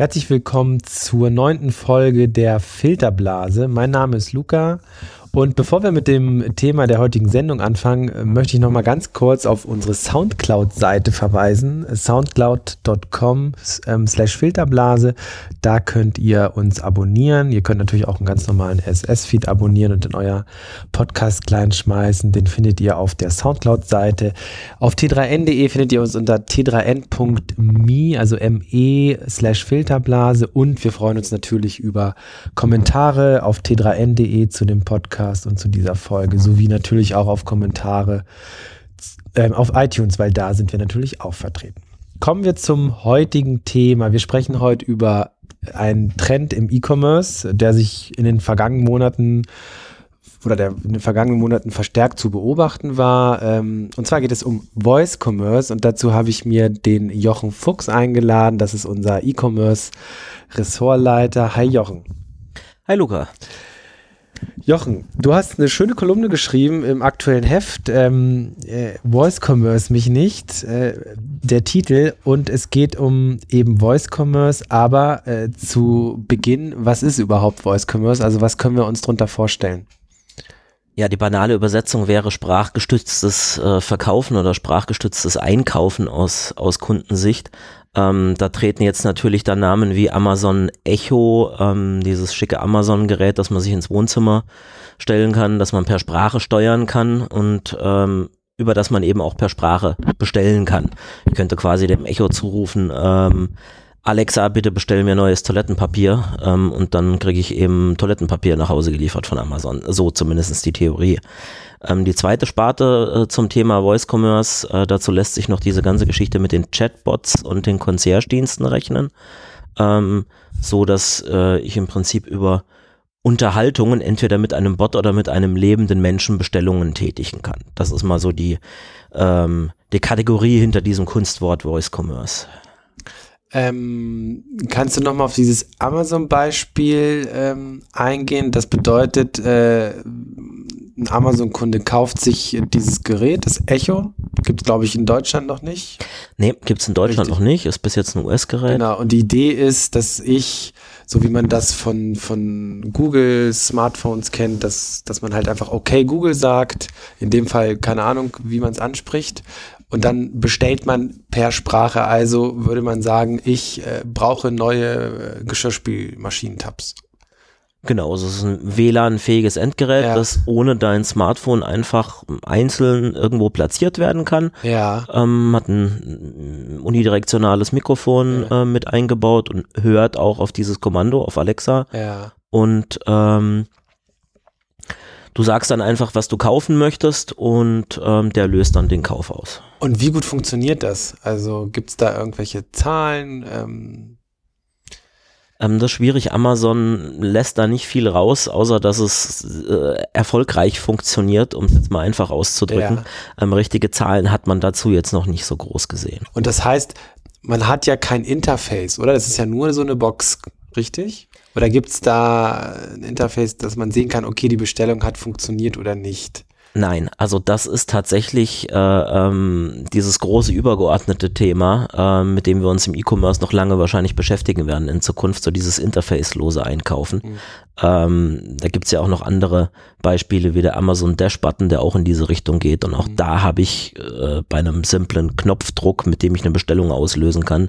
Herzlich willkommen zur neunten Folge der Filterblase. Mein Name ist Luca und bevor wir mit dem Thema der heutigen Sendung anfangen, äh, möchte ich noch mal ganz kurz auf unsere Soundcloud-Seite verweisen. Soundcloud.com ähm, slash Filterblase. Da könnt ihr uns abonnieren. Ihr könnt natürlich auch einen ganz normalen SS-Feed abonnieren und in euer Podcast klein schmeißen. Den findet ihr auf der Soundcloud-Seite. Auf t3n.de findet ihr uns unter t3n.me, also me slash Filterblase. Und wir freuen uns natürlich über Kommentare auf t3n.de zu dem Podcast Podcast und zu dieser Folge, sowie natürlich auch auf Kommentare äh, auf iTunes, weil da sind wir natürlich auch vertreten. Kommen wir zum heutigen Thema. Wir sprechen heute über einen Trend im E-Commerce, der sich in den vergangenen Monaten oder der in den vergangenen Monaten verstärkt zu beobachten war. Ähm, und zwar geht es um Voice Commerce und dazu habe ich mir den Jochen Fuchs eingeladen. Das ist unser E-Commerce Ressortleiter. Hi Jochen. Hi Luca. Jochen, du hast eine schöne Kolumne geschrieben im aktuellen Heft, ähm, äh, Voice Commerce mich nicht, äh, der Titel, und es geht um eben Voice Commerce, aber äh, zu Beginn, was ist überhaupt Voice Commerce? Also was können wir uns darunter vorstellen? Ja, die banale Übersetzung wäre sprachgestütztes äh, Verkaufen oder sprachgestütztes Einkaufen aus, aus Kundensicht. Ähm, da treten jetzt natürlich dann Namen wie Amazon Echo, ähm, dieses schicke Amazon-Gerät, das man sich ins Wohnzimmer stellen kann, das man per Sprache steuern kann und ähm, über das man eben auch per Sprache bestellen kann. Ich könnte quasi dem Echo zurufen, ähm, Alexa, bitte bestell mir neues Toilettenpapier ähm, und dann kriege ich eben Toilettenpapier nach Hause geliefert von Amazon. So zumindest die Theorie. Ähm, die zweite Sparte äh, zum Thema Voice Commerce, äh, dazu lässt sich noch diese ganze Geschichte mit den Chatbots und den Concierge-Diensten rechnen, ähm, so dass äh, ich im Prinzip über Unterhaltungen entweder mit einem Bot oder mit einem lebenden Menschen Bestellungen tätigen kann. Das ist mal so die, ähm, die Kategorie hinter diesem Kunstwort Voice Commerce. Ähm, kannst du nochmal auf dieses Amazon-Beispiel ähm, eingehen? Das bedeutet, äh, ein Amazon-Kunde kauft sich dieses Gerät, das Echo. Gibt es, glaube ich, in Deutschland noch nicht. Nee, gibt es in Deutschland Richtig. noch nicht. Ist bis jetzt ein US-Gerät. Genau, und die Idee ist, dass ich, so wie man das von, von Google Smartphones kennt, dass, dass man halt einfach okay Google sagt. In dem Fall, keine Ahnung, wie man es anspricht. Und dann bestellt man per Sprache, also würde man sagen, ich äh, brauche neue äh, Geschirrspülmaschinentabs. Genau, es ist ein WLAN-fähiges Endgerät, ja. das ohne dein Smartphone einfach einzeln irgendwo platziert werden kann. Ja. Ähm, hat ein unidirektionales Mikrofon ja. äh, mit eingebaut und hört auch auf dieses Kommando, auf Alexa. Ja. Und ähm, Du sagst dann einfach, was du kaufen möchtest und ähm, der löst dann den Kauf aus. Und wie gut funktioniert das? Also gibt es da irgendwelche Zahlen? Ähm ähm, das ist schwierig. Amazon lässt da nicht viel raus, außer dass es äh, erfolgreich funktioniert, um es jetzt mal einfach auszudrücken. Ja. Ähm, richtige Zahlen hat man dazu jetzt noch nicht so groß gesehen. Und das heißt, man hat ja kein Interface, oder? Das ist ja nur so eine Box, richtig? Oder gibt es da ein Interface, dass man sehen kann, okay, die Bestellung hat funktioniert oder nicht? Nein, also das ist tatsächlich äh, ähm, dieses große übergeordnete Thema, äh, mit dem wir uns im E-Commerce noch lange wahrscheinlich beschäftigen werden in Zukunft, so dieses Interface-lose Einkaufen. Mhm. Ähm, da gibt's ja auch noch andere Beispiele wie der Amazon Dash-Button, der auch in diese Richtung geht. Und auch mhm. da habe ich äh, bei einem simplen Knopfdruck, mit dem ich eine Bestellung auslösen kann,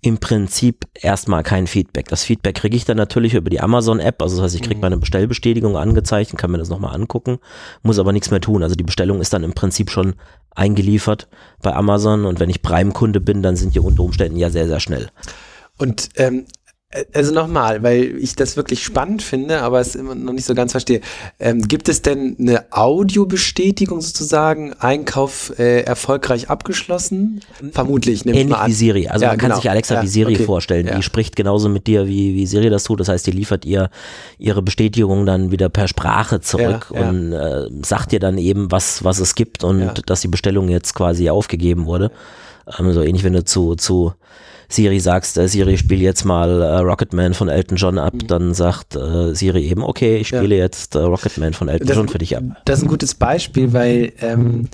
im Prinzip erstmal kein Feedback. Das Feedback kriege ich dann natürlich über die Amazon-App. Also das heißt, ich kriege mhm. meine Bestellbestätigung angezeigt und kann mir das nochmal angucken, muss aber nichts mehr tun. Also die Bestellung ist dann im Prinzip schon eingeliefert bei Amazon. Und wenn ich Prime-Kunde bin, dann sind die unter Umständen ja sehr, sehr schnell. Und ähm, Also nochmal, weil ich das wirklich spannend finde, aber es immer noch nicht so ganz verstehe. Ähm, gibt es denn eine Audiobestätigung sozusagen, Einkauf äh, erfolgreich abgeschlossen? Vermutlich, nehme Ähnlich wie Siri. Also ja, man kann genau. sich Alexa ja, wie Siri okay. vorstellen. Ja. Die spricht genauso mit dir, wie, wie Siri das tut. Das heißt, die liefert ihr ihre Bestätigung dann wieder per Sprache zurück und äh, sagt dir dann eben, was, was es gibt und dass die Bestellung jetzt quasi aufgegeben wurde. Ähm, so ähnlich, wenn du zu, zu Siri sagst, äh, Siri spiel jetzt mal äh, Rocketman von Elton John ab, mhm. dann sagt äh, Siri eben, okay, ich spiele ja. jetzt äh, Rocketman von Elton das, John für dich ab. Das ist ein gutes Beispiel, weil ähm,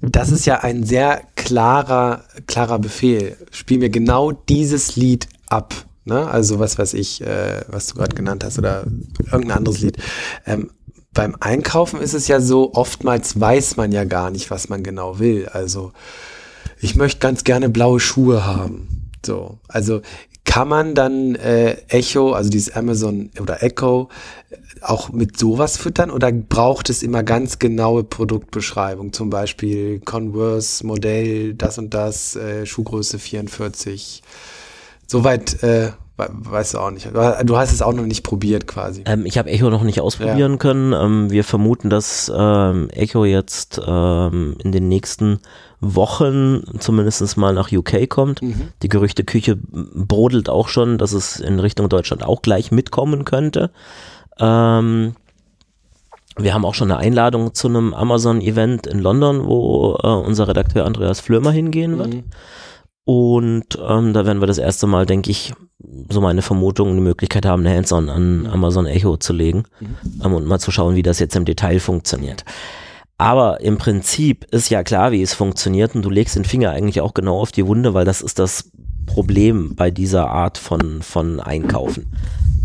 das ist ja ein sehr klarer, klarer Befehl. Spiel mir genau dieses Lied ab. Ne? Also was weiß ich, äh, was du gerade genannt hast oder irgendein anderes Lied. Ähm, beim Einkaufen ist es ja so, oftmals weiß man ja gar nicht, was man genau will. Also ich möchte ganz gerne blaue Schuhe haben. So, also kann man dann äh, Echo, also dieses Amazon oder Echo, auch mit sowas füttern oder braucht es immer ganz genaue Produktbeschreibung, zum Beispiel Converse Modell, das und das, äh, Schuhgröße 44. Soweit äh, Weißt du auch nicht. Du hast es auch noch nicht probiert quasi. Ähm, ich habe Echo noch nicht ausprobieren ja. können. Ähm, wir vermuten, dass ähm, Echo jetzt ähm, in den nächsten Wochen zumindest mal nach UK kommt. Mhm. Die Gerüchteküche brodelt auch schon, dass es in Richtung Deutschland auch gleich mitkommen könnte. Ähm, wir haben auch schon eine Einladung zu einem Amazon-Event in London, wo äh, unser Redakteur Andreas Flömer hingehen wird. Mhm. Und ähm, da werden wir das erste Mal, denke ich, so meine Vermutung, eine Möglichkeit haben, eine Hands-on an Amazon Echo zu legen mhm. und mal zu schauen, wie das jetzt im Detail funktioniert. Aber im Prinzip ist ja klar, wie es funktioniert und du legst den Finger eigentlich auch genau auf die Wunde, weil das ist das Problem bei dieser Art von, von Einkaufen.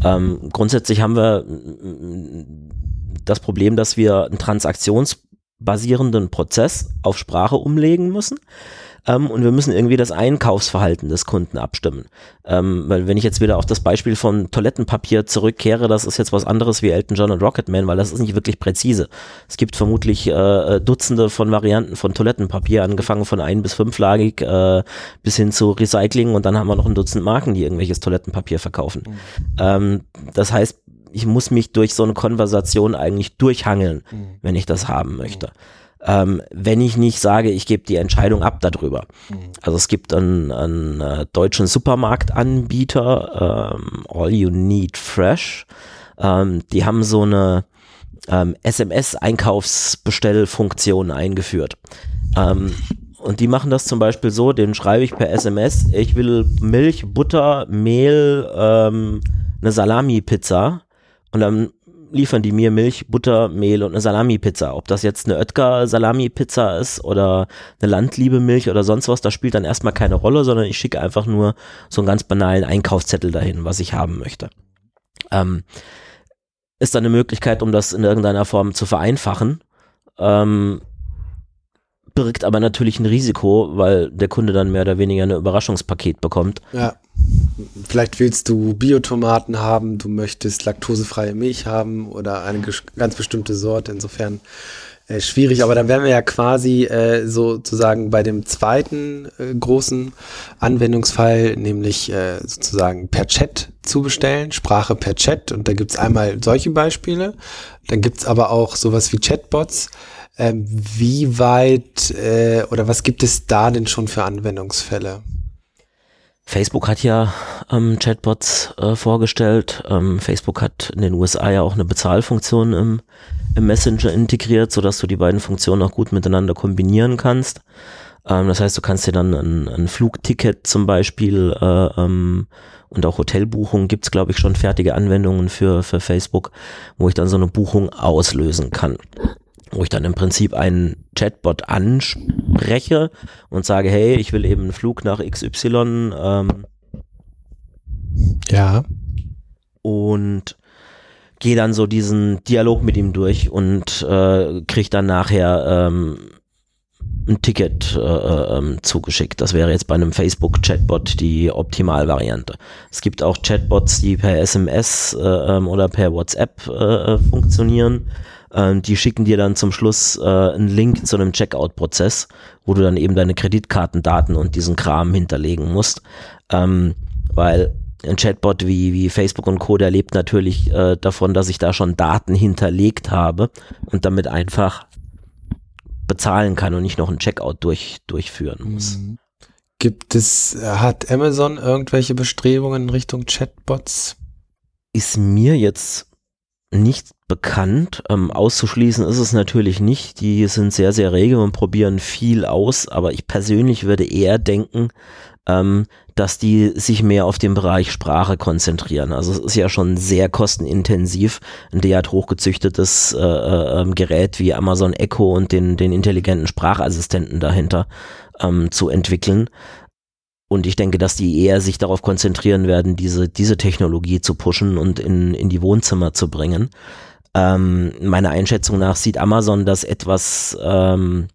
Ähm, grundsätzlich haben wir das Problem, dass wir einen transaktionsbasierenden Prozess auf Sprache umlegen müssen ähm, und wir müssen irgendwie das Einkaufsverhalten des Kunden abstimmen. Ähm, weil wenn ich jetzt wieder auf das Beispiel von Toilettenpapier zurückkehre, das ist jetzt was anderes wie Elton John und Rocketman, weil das ist nicht wirklich präzise. Es gibt vermutlich äh, Dutzende von Varianten von Toilettenpapier, angefangen von ein- bis fünflagig äh, bis hin zu Recycling und dann haben wir noch ein Dutzend Marken, die irgendwelches Toilettenpapier verkaufen. Mhm. Ähm, das heißt, ich muss mich durch so eine Konversation eigentlich durchhangeln, mhm. wenn ich das haben möchte. Mhm ähm, wenn ich nicht sage, ich gebe die Entscheidung ab darüber. Mhm. Also es gibt einen, einen äh, deutschen Supermarktanbieter, ähm, All You Need Fresh, ähm, die haben so eine ähm, SMS-Einkaufsbestellfunktion eingeführt. Ähm, und die machen das zum Beispiel so, den schreibe ich per SMS, ich will Milch, Butter, Mehl, ähm, eine Salami-Pizza. Und dann liefern die mir Milch, Butter, Mehl und eine Salami-Pizza. Ob das jetzt eine Oetker Salami-Pizza ist oder eine Landliebe-Milch oder sonst was, das spielt dann erstmal keine Rolle, sondern ich schicke einfach nur so einen ganz banalen Einkaufszettel dahin, was ich haben möchte. Ähm, ist dann eine Möglichkeit, um das in irgendeiner Form zu vereinfachen. Ähm, birgt aber natürlich ein Risiko, weil der Kunde dann mehr oder weniger ein Überraschungspaket bekommt. Ja. Vielleicht willst du Biotomaten haben, du möchtest laktosefreie Milch haben oder eine ganz bestimmte Sorte. Insofern äh, schwierig, aber dann wären wir ja quasi äh, sozusagen bei dem zweiten äh, großen Anwendungsfall, nämlich äh, sozusagen per Chat zu bestellen, Sprache per Chat. Und da gibt's einmal solche Beispiele, dann gibt's aber auch sowas wie Chatbots. Ähm, wie weit äh, oder was gibt es da denn schon für Anwendungsfälle? Facebook hat ja ähm, Chatbots äh, vorgestellt. Ähm, Facebook hat in den USA ja auch eine Bezahlfunktion im, im Messenger integriert, sodass du die beiden Funktionen auch gut miteinander kombinieren kannst. Ähm, das heißt, du kannst dir dann ein, ein Flugticket zum Beispiel äh, ähm, und auch Hotelbuchungen gibt es, glaube ich, schon fertige Anwendungen für, für Facebook, wo ich dann so eine Buchung auslösen kann wo ich dann im Prinzip einen Chatbot anspreche und sage, hey, ich will eben einen Flug nach XY. Ähm, ja. Und gehe dann so diesen Dialog mit ihm durch und äh, kriege dann nachher ähm, ein Ticket äh, ähm, zugeschickt. Das wäre jetzt bei einem Facebook-Chatbot die Optimalvariante. Es gibt auch Chatbots, die per SMS äh, ähm, oder per WhatsApp äh, funktionieren. Ähm, die schicken dir dann zum Schluss äh, einen Link zu einem Checkout-Prozess, wo du dann eben deine Kreditkartendaten und diesen Kram hinterlegen musst. Ähm, weil ein Chatbot wie, wie Facebook und Co., der lebt natürlich äh, davon, dass ich da schon Daten hinterlegt habe und damit einfach bezahlen kann und nicht noch ein Checkout durch, durchführen muss. Mhm. Gibt es, hat Amazon irgendwelche Bestrebungen in Richtung Chatbots? Ist mir jetzt nicht bekannt. Ähm, auszuschließen ist es natürlich nicht. Die sind sehr, sehr rege und probieren viel aus, aber ich persönlich würde eher denken, ähm, dass die sich mehr auf den Bereich Sprache konzentrieren. Also es ist ja schon sehr kostenintensiv, ein derart hochgezüchtetes äh, äh, ähm, Gerät wie Amazon Echo und den, den intelligenten Sprachassistenten dahinter ähm, zu entwickeln. Und ich denke, dass die eher sich darauf konzentrieren werden, diese, diese Technologie zu pushen und in, in die Wohnzimmer zu bringen. Ähm, meiner Einschätzung nach sieht Amazon das etwas ähm,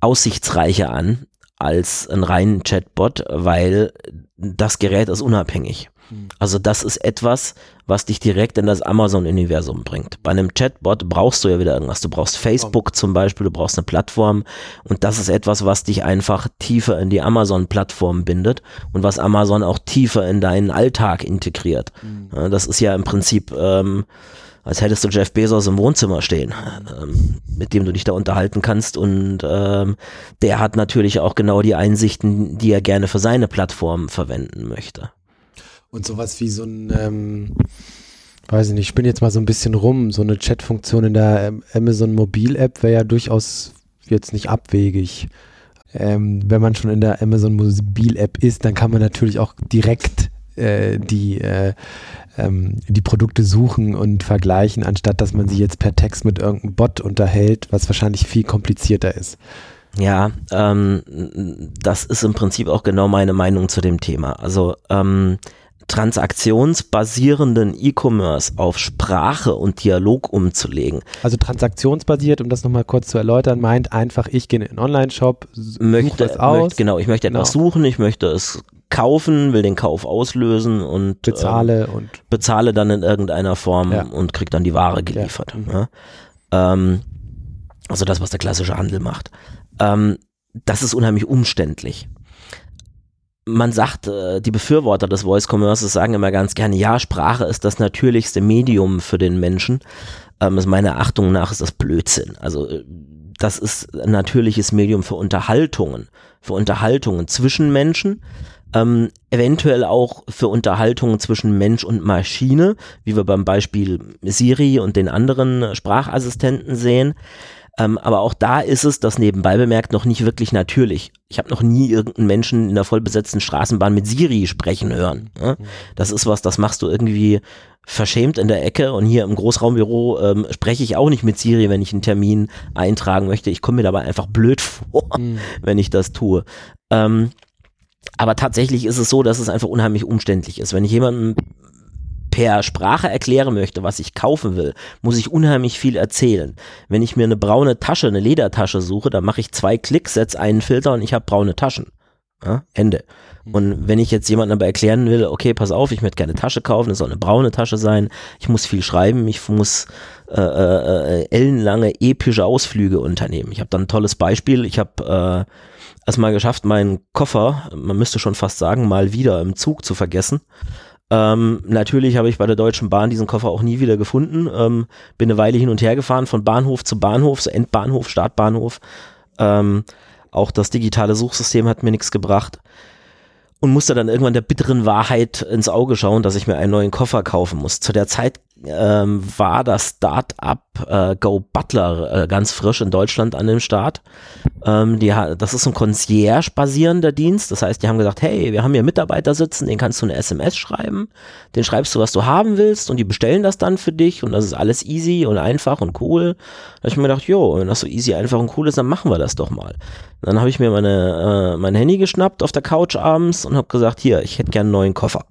aussichtsreicher an als ein reinen Chatbot, weil das Gerät ist unabhängig. Hm. Also das ist etwas, was dich direkt in das Amazon-Universum bringt. Bei einem Chatbot brauchst du ja wieder irgendwas. Du brauchst Facebook zum Beispiel, du brauchst eine Plattform und das ist etwas, was dich einfach tiefer in die Amazon-Plattform bindet und was Amazon auch tiefer in deinen Alltag integriert. Mhm. Das ist ja im Prinzip ähm, als hättest du Jeff Bezos im Wohnzimmer stehen, ähm, mit dem du dich da unterhalten kannst. Und ähm, der hat natürlich auch genau die Einsichten, die er gerne für seine Plattform verwenden möchte. Und sowas wie so ein, ähm, weiß ich nicht, ich bin jetzt mal so ein bisschen rum, so eine Chat-Funktion in der ähm, Amazon Mobil-App wäre ja durchaus jetzt nicht abwegig. Ähm, wenn man schon in der Amazon Mobil-App ist, dann kann man natürlich auch direkt äh, die, äh, ähm, die Produkte suchen und vergleichen, anstatt dass man sie jetzt per Text mit irgendeinem Bot unterhält, was wahrscheinlich viel komplizierter ist. Ja, ähm, das ist im Prinzip auch genau meine Meinung zu dem Thema. Also ähm, transaktionsbasierenden E-Commerce auf Sprache und Dialog umzulegen. Also transaktionsbasiert, um das nochmal kurz zu erläutern, meint einfach, ich gehe in einen Online-Shop, suche es aus. Möchte, genau, ich möchte etwas genau. suchen, ich möchte es kaufen, will den Kauf auslösen und bezahle ähm, und bezahle dann in irgendeiner Form ja. und krieg dann die Ware geliefert. Ja. Mhm. Ja. Ähm, also das, was der klassische Handel macht. Ähm, das ist unheimlich umständlich man sagt, äh, die Befürworter des Voice Commerces sagen immer ganz gerne, ja, Sprache ist das natürlichste Medium für den Menschen. Ähm, ist meiner Achtung nach ist das Blödsinn. Also äh, das ist ein natürliches Medium für Unterhaltungen, für Unterhaltungen zwischen Menschen, ähm, eventuell auch für Unterhaltungen zwischen Mensch und Maschine, wie wir beim Beispiel Siri und den anderen Sprachassistenten sehen. Ähm, aber auch da ist es, das nebenbei bemerkt, noch nicht wirklich natürlich. Ich habe noch nie irgendeinen Menschen in der vollbesetzten Straßenbahn mit Siri sprechen hören. Ne? Das ist was, das machst du irgendwie verschämt in der Ecke und hier im Großraumbüro ähm, spreche ich auch nicht mit Siri, wenn ich einen Termin eintragen möchte. Ich komme mir dabei einfach blöd vor, mhm. wenn ich das tue. Ähm, aber tatsächlich ist es so, dass es einfach unheimlich umständlich ist. Wenn ich jemandem per Sprache erklären möchte, was ich kaufen will, muss ich unheimlich viel erzählen. Wenn ich mir eine braune Tasche, eine Ledertasche suche, dann mache ich zwei Klicks, setze einen Filter und ich habe braune Taschen. Ja, Ende. Und wenn ich jetzt jemandem aber erklären will, okay, pass auf, ich möchte gerne eine Tasche kaufen, es soll eine braune Tasche sein, ich muss viel schreiben, ich muss äh, äh, äh ellenlange epische Ausflüge unternehmen. Ich habe dann ein tolles Beispiel, ich habe äh, erstmal geschafft, meinen Koffer, man müsste schon fast sagen, mal wieder im Zug zu vergessen. Ähm, natürlich habe ich bei der Deutschen Bahn diesen Koffer auch nie wieder gefunden. Ähm, bin eine Weile hin und her gefahren, von Bahnhof zu Bahnhof, so Endbahnhof, Startbahnhof. Ähm, auch das digitale Suchsystem hat mir nichts gebracht. Und musste dann irgendwann der bitteren Wahrheit ins Auge schauen, dass ich mir einen neuen Koffer kaufen muss. Zu der Zeit ähm, war das Start-up äh, Go Butler äh, ganz frisch in Deutschland an dem Start. Ähm, die, das ist ein Concierge-basierender Dienst. Das heißt, die haben gesagt, hey, wir haben hier Mitarbeiter sitzen, den kannst du eine SMS schreiben, den schreibst du, was du haben willst und die bestellen das dann für dich und das ist alles easy und einfach und cool. Da habe ich mir gedacht, jo, wenn das so easy, einfach und cool ist, dann machen wir das doch mal. Dann habe ich mir meine, äh, mein Handy geschnappt auf der Couch abends und habe gesagt, hier, ich hätte gerne einen neuen Koffer.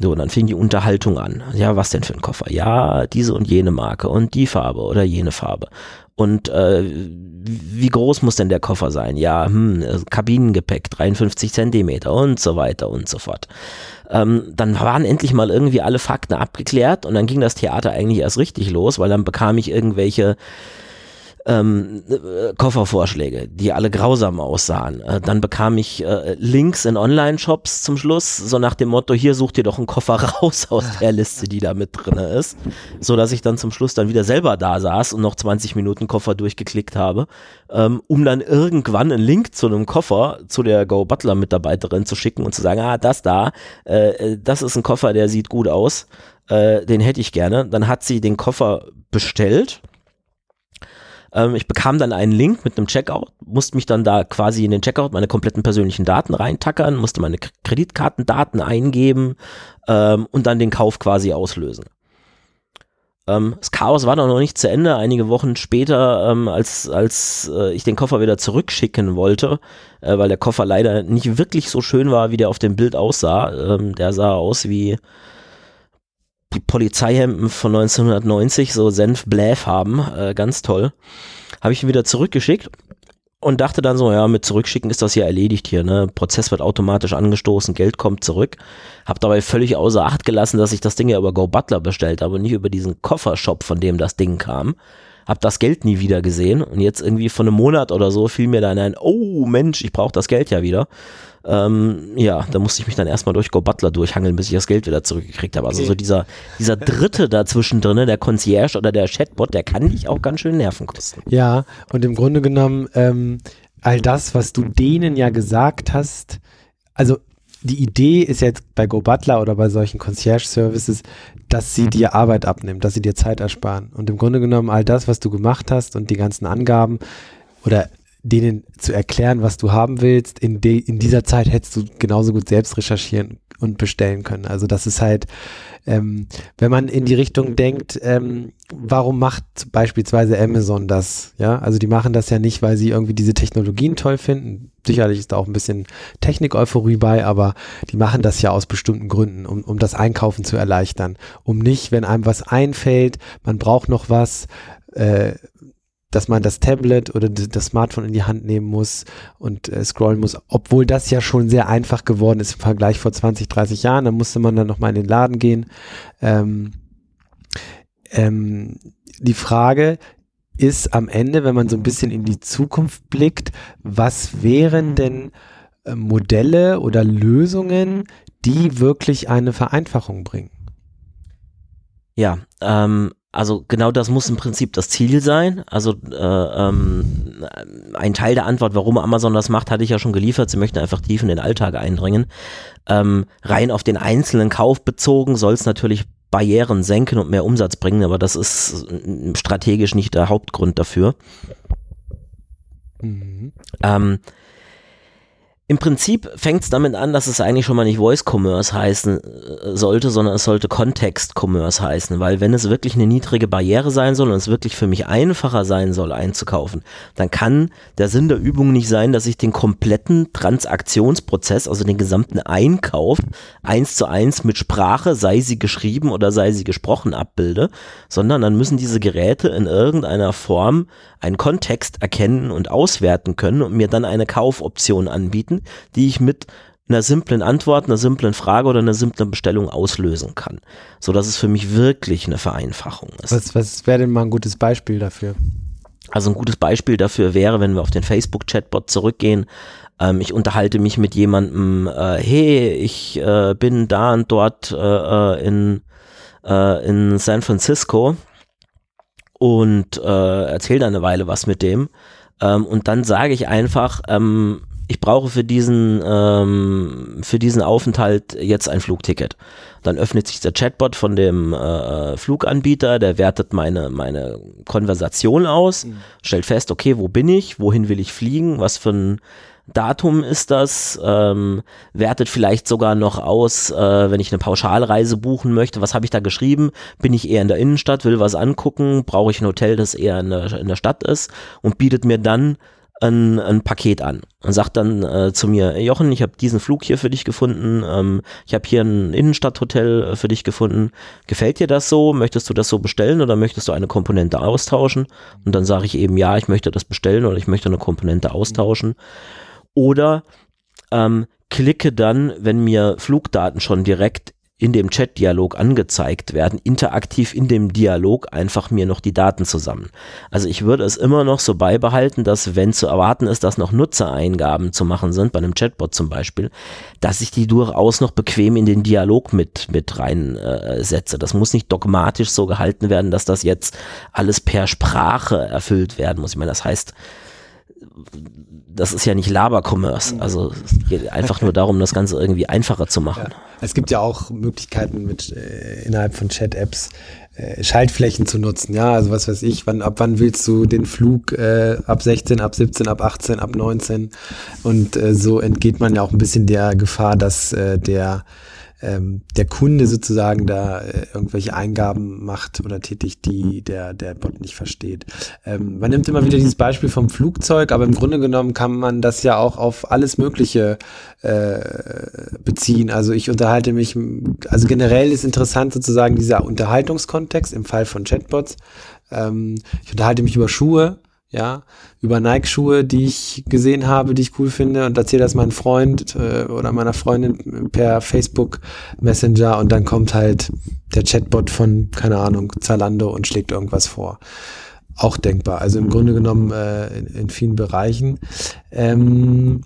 So, und dann fing die Unterhaltung an. Ja, was denn für ein Koffer? Ja, diese und jene Marke und die Farbe oder jene Farbe. Und äh, wie groß muss denn der Koffer sein? Ja, hm, Kabinengepäck, 53 Zentimeter und so weiter und so fort. Ähm, dann waren endlich mal irgendwie alle Fakten abgeklärt und dann ging das Theater eigentlich erst richtig los, weil dann bekam ich irgendwelche ähm, äh, Koffervorschläge, die alle grausam aussahen. Äh, dann bekam ich äh, Links in Online-Shops zum Schluss, so nach dem Motto, hier such dir doch einen Koffer raus aus der Liste, die da mit drin ist. So dass ich dann zum Schluss dann wieder selber da saß und noch 20 Minuten Koffer durchgeklickt habe, ähm, um dann irgendwann einen Link zu einem Koffer zu der Go Butler Mitarbeiterin zu schicken und zu sagen, ah, das da, äh, äh das ist ein Koffer, der sieht gut aus, äh, den hätte ich gerne. Dann hat sie den Koffer bestellt ähm, ich bekam dann einen Link mit einem Checkout, musste mich dann da quasi in den Checkout meine kompletten persönlichen Daten reintackern, musste meine Kreditkartendaten eingeben ähm, und dann den Kauf quasi auslösen. Ähm, das Chaos war noch nicht zu Ende. Einige Wochen später, ähm, als, als äh, ich den Koffer wieder zurückschicken wollte, äh, weil der Koffer leider nicht wirklich so schön war, wie der auf dem Bild aussah. Ähm, der sah aus wie die Polizeihemden von 1990, so Senf-Bläf haben, äh, ganz toll. Habe ich ihn wieder zurückgeschickt und dachte dann so, ja, mit zurückschicken ist das ja erledigt hier, ne? Prozess wird automatisch angestoßen, Geld kommt zurück. Hab dabei völlig außer Acht gelassen, dass ich das Ding ja über Go Butler bestellt habe und nicht über diesen Koffershop, von dem das Ding kam. Hab das Geld nie wieder gesehen und jetzt irgendwie von einem Monat oder so fiel mir dann ein, oh Mensch, ich brauche das Geld ja wieder. Ähm, ja, da musste ich mich dann erstmal durch Go Butler durchhangeln, bis ich das Geld wieder zurückgekriegt habe. Also okay. so dieser, dieser Dritte dazwischen drin, der Concierge oder der Chatbot, der kann dich auch ganz schön Nerven kosten. Ja, und im Grunde genommen, ähm, all das, was du denen ja gesagt hast, also die Idee ist jetzt bei Go Butler oder bei solchen Concierge-Services, dass sie dir Arbeit abnimmt, dass sie dir Zeit ersparen. Und im Grunde genommen all das, was du gemacht hast und die ganzen Angaben oder denen zu erklären, was du haben willst. In, de, in dieser Zeit hättest du genauso gut selbst recherchieren und bestellen können. Also das ist halt, ähm, wenn man in die Richtung denkt, ähm, warum macht beispielsweise Amazon das? Ja, also die machen das ja nicht, weil sie irgendwie diese Technologien toll finden. Sicherlich ist da auch ein bisschen Technik-Euphorie bei, aber die machen das ja aus bestimmten Gründen, um, um das Einkaufen zu erleichtern. Um nicht, wenn einem was einfällt, man braucht noch was, äh, dass man das Tablet oder das Smartphone in die Hand nehmen muss und äh, scrollen muss, obwohl das ja schon sehr einfach geworden ist im Vergleich vor 20, 30 Jahren. Da musste man dann nochmal in den Laden gehen. Ähm, ähm, die Frage ist am Ende, wenn man so ein bisschen in die Zukunft blickt, was wären denn äh, Modelle oder Lösungen, die wirklich eine Vereinfachung bringen? Ja, ähm, also genau das muss im Prinzip das Ziel sein. Also äh, ähm, ein Teil der Antwort, warum Amazon das macht, hatte ich ja schon geliefert. Sie möchten einfach tief in den Alltag eindringen. Ähm, rein auf den einzelnen Kauf bezogen soll es natürlich Barrieren senken und mehr Umsatz bringen, aber das ist strategisch nicht der Hauptgrund dafür. Mhm. Ähm, im Prinzip fängt es damit an, dass es eigentlich schon mal nicht Voice Commerce heißen äh, sollte, sondern es sollte Kontext Commerce heißen, weil wenn es wirklich eine niedrige Barriere sein soll und es wirklich für mich einfacher sein soll einzukaufen, dann kann der Sinn der Übung nicht sein, dass ich den kompletten Transaktionsprozess, also den gesamten Einkauf eins zu eins mit Sprache, sei sie geschrieben oder sei sie gesprochen abbilde, sondern dann müssen diese Geräte in irgendeiner Form einen Kontext erkennen und auswerten können und mir dann eine Kaufoption anbieten Möglichkeiten, die ich mit einer simplen Antwort, einer simplen Frage oder einer simplen Bestellung auslösen kann. So dass es für mich wirklich eine Vereinfachung ist. Was, was wäre denn mal ein gutes Beispiel dafür? Also ein gutes Beispiel dafür wäre, wenn wir auf den Facebook-Chatbot zurückgehen. Ähm, ich unterhalte mich mit jemandem, äh, hey, ich äh, bin da und dort äh, äh in, äh, in San Francisco und äh, erzähle da eine Weile was mit dem. Ähm, und dann sage ich einfach, ähm, ich brauche für diesen, ähm, für diesen Aufenthalt jetzt ein Flugticket. Dann öffnet sich der Chatbot von dem äh, Fluganbieter, der wertet meine, meine Konversation aus, mhm. stellt fest, okay, wo bin ich, wohin will ich fliegen, was für ein Datum ist das, ähm, wertet vielleicht sogar noch aus, äh, wenn ich eine Pauschalreise buchen möchte, was habe ich da geschrieben, bin ich eher in der Innenstadt, will was angucken, brauche ich ein Hotel, das eher in der, in der Stadt ist? Und bietet mir dann ein, ein Paket an und sagt dann äh, zu mir, Jochen, ich habe diesen Flug hier für dich gefunden, ähm, ich habe hier ein Innenstadthotel äh, für dich gefunden. Gefällt dir das so? Möchtest du das so bestellen oder möchtest du eine Komponente austauschen? Und dann sage ich eben, ja, ich möchte das bestellen oder ich möchte eine Komponente austauschen. Oder ähm, klicke dann, wenn mir Flugdaten schon direkt in dem Chat-Dialog angezeigt werden, interaktiv in dem Dialog einfach mir noch die Daten zusammen. Also ich würde es immer noch so beibehalten, dass wenn zu erwarten ist, dass noch Nutzereingaben zu machen sind, bei einem Chatbot zum Beispiel, dass ich die durchaus noch bequem in den Dialog mit, mit reinsetze. Äh, das muss nicht dogmatisch so gehalten werden, dass das jetzt alles per Sprache erfüllt werden muss. Ich meine, das heißt, das ist ja nicht Laber-Commerce. Mhm. Also es geht einfach nur darum, das Ganze irgendwie einfacher zu machen. Ja. Es gibt ja auch Möglichkeiten mit äh, innerhalb von Chat-Apps äh, Schaltflächen zu nutzen. Ja, also was weiß ich, wann, ab wann willst du den Flug äh, ab 16, ab 17, ab 18, ab 19 und äh, so entgeht man ja auch ein bisschen der Gefahr, dass äh, der ähm, der Kunde sozusagen da äh, irgendwelche Eingaben macht oder tätigt, die der, der Bot nicht versteht. Ähm, man nimmt immer wieder dieses Beispiel vom Flugzeug, aber im Grunde genommen kann man das ja auch auf alles Mögliche äh, beziehen. Also ich unterhalte mich, also generell ist interessant sozusagen dieser Unterhaltungskontext im Fall von Chatbots. Ähm, ich unterhalte mich über Schuhe, ja, über Nike-Schuhe, die ich gesehen habe, die ich cool finde und erzähle das meinem Freund äh, oder meiner Freundin per Facebook Messenger und dann kommt halt der Chatbot von, keine Ahnung, Zalando und schlägt irgendwas vor. Auch denkbar. Also im Grunde genommen äh, in, in vielen Bereichen. Ähm,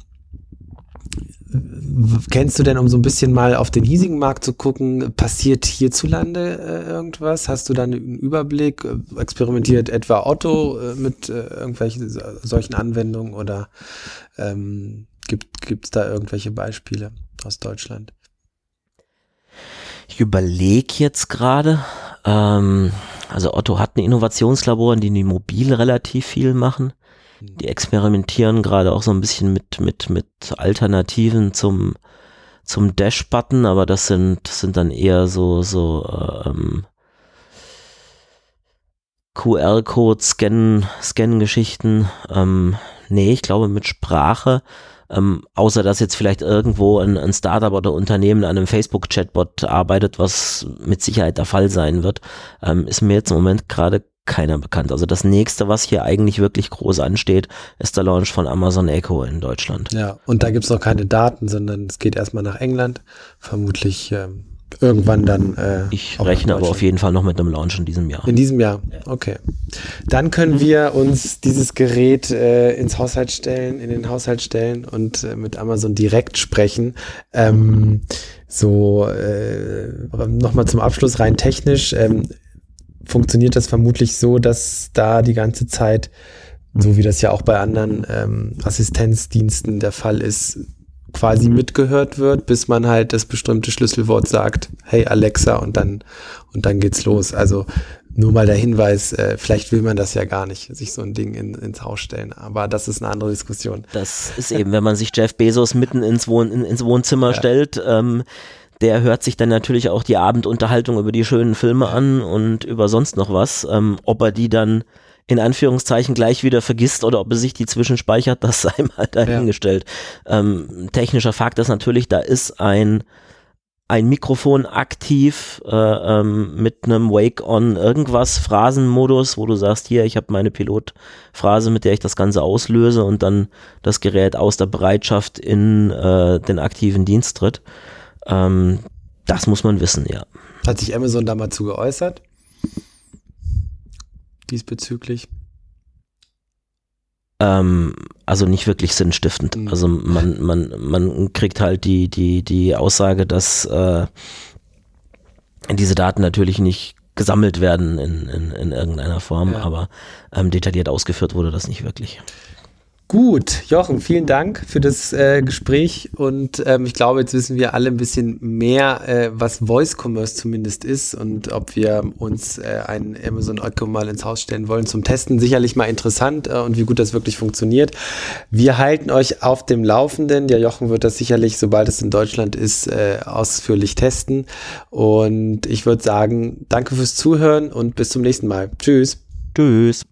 kennst du denn, um so ein bisschen mal auf den hiesigen Markt zu gucken, passiert hierzulande äh, irgendwas? Hast du da einen Überblick? Experimentiert etwa Otto äh, mit äh, irgendwelchen solchen Anwendungen oder ähm, gibt es da irgendwelche Beispiele aus Deutschland? Ich überlege jetzt gerade. Ähm, also Otto hat ein Innovationslabor, in dem die mobil relativ viel machen. Die experimentieren gerade auch so ein bisschen mit, mit, mit Alternativen zum, zum Dash-Button, aber das sind, das sind dann eher so, so ähm, QR-Code-Scan, Scan-Geschichten. Ähm, nee, ich glaube mit Sprache. Ähm, außer dass jetzt vielleicht irgendwo ein, ein Startup oder Unternehmen an einem Facebook-Chatbot arbeitet, was mit Sicherheit der Fall sein wird, ähm, ist mir jetzt im Moment gerade keiner bekannt. Also das nächste, was hier eigentlich wirklich groß ansteht, ist der Launch von Amazon Echo in Deutschland. Ja, und da gibt es noch keine Daten, sondern es geht erstmal nach England. Vermutlich ähm, irgendwann dann. Äh, ich rechne aber auf jeden Fall noch mit einem Launch in diesem Jahr. In diesem Jahr, okay. Dann können wir uns dieses Gerät äh, ins Haushalt stellen, in den Haushalt stellen und äh, mit Amazon direkt sprechen. Ähm, so, äh, nochmal zum Abschluss rein technisch. Ähm, funktioniert das vermutlich so, dass da die ganze Zeit, so wie das ja auch bei anderen ähm, Assistenzdiensten der Fall ist, quasi mitgehört wird, bis man halt das bestimmte Schlüsselwort sagt, hey Alexa und dann und dann geht's los. Also nur mal der Hinweis, äh, vielleicht will man das ja gar nicht, sich so ein Ding in, ins Haus stellen. Aber das ist eine andere Diskussion. Das ist eben, wenn man sich Jeff Bezos mitten ins, Wohn in, ins Wohnzimmer ja. stellt, ähm, der hört sich dann natürlich auch die Abendunterhaltung über die schönen Filme an und über sonst noch was. Ähm, ob er die dann in Anführungszeichen gleich wieder vergisst oder ob er sich die zwischenspeichert, das sei mal dahingestellt. Ja. Ähm, technischer Fakt ist natürlich, da ist ein ein Mikrofon aktiv äh, ähm, mit einem Wake-on irgendwas Phrasenmodus, wo du sagst, hier, ich habe meine Pilotphrase, mit der ich das Ganze auslöse und dann das Gerät aus der Bereitschaft in äh, den aktiven Dienst tritt. Ähm, das muss man wissen, ja. Hat sich Amazon da mal zu geäußert? Diesbezüglich? Ähm, also nicht wirklich sinnstiftend. Mhm. Also man, man, man kriegt halt die, die, die Aussage, dass äh, diese Daten natürlich nicht gesammelt werden in, in, in irgendeiner Form, ja. aber ähm, detailliert ausgeführt wurde das nicht wirklich. Gut, Jochen, vielen Dank für das äh, Gespräch und ähm, ich glaube, jetzt wissen wir alle ein bisschen mehr, äh, was Voice Commerce zumindest ist und ob wir uns äh, einen Amazon Echo mal ins Haus stellen wollen zum Testen. Sicherlich mal interessant äh, und wie gut das wirklich funktioniert. Wir halten euch auf dem Laufenden. Der Jochen wird das sicherlich, sobald es in Deutschland ist, äh, ausführlich testen und ich würde sagen, danke fürs Zuhören und bis zum nächsten Mal. Tschüss. Tschüss.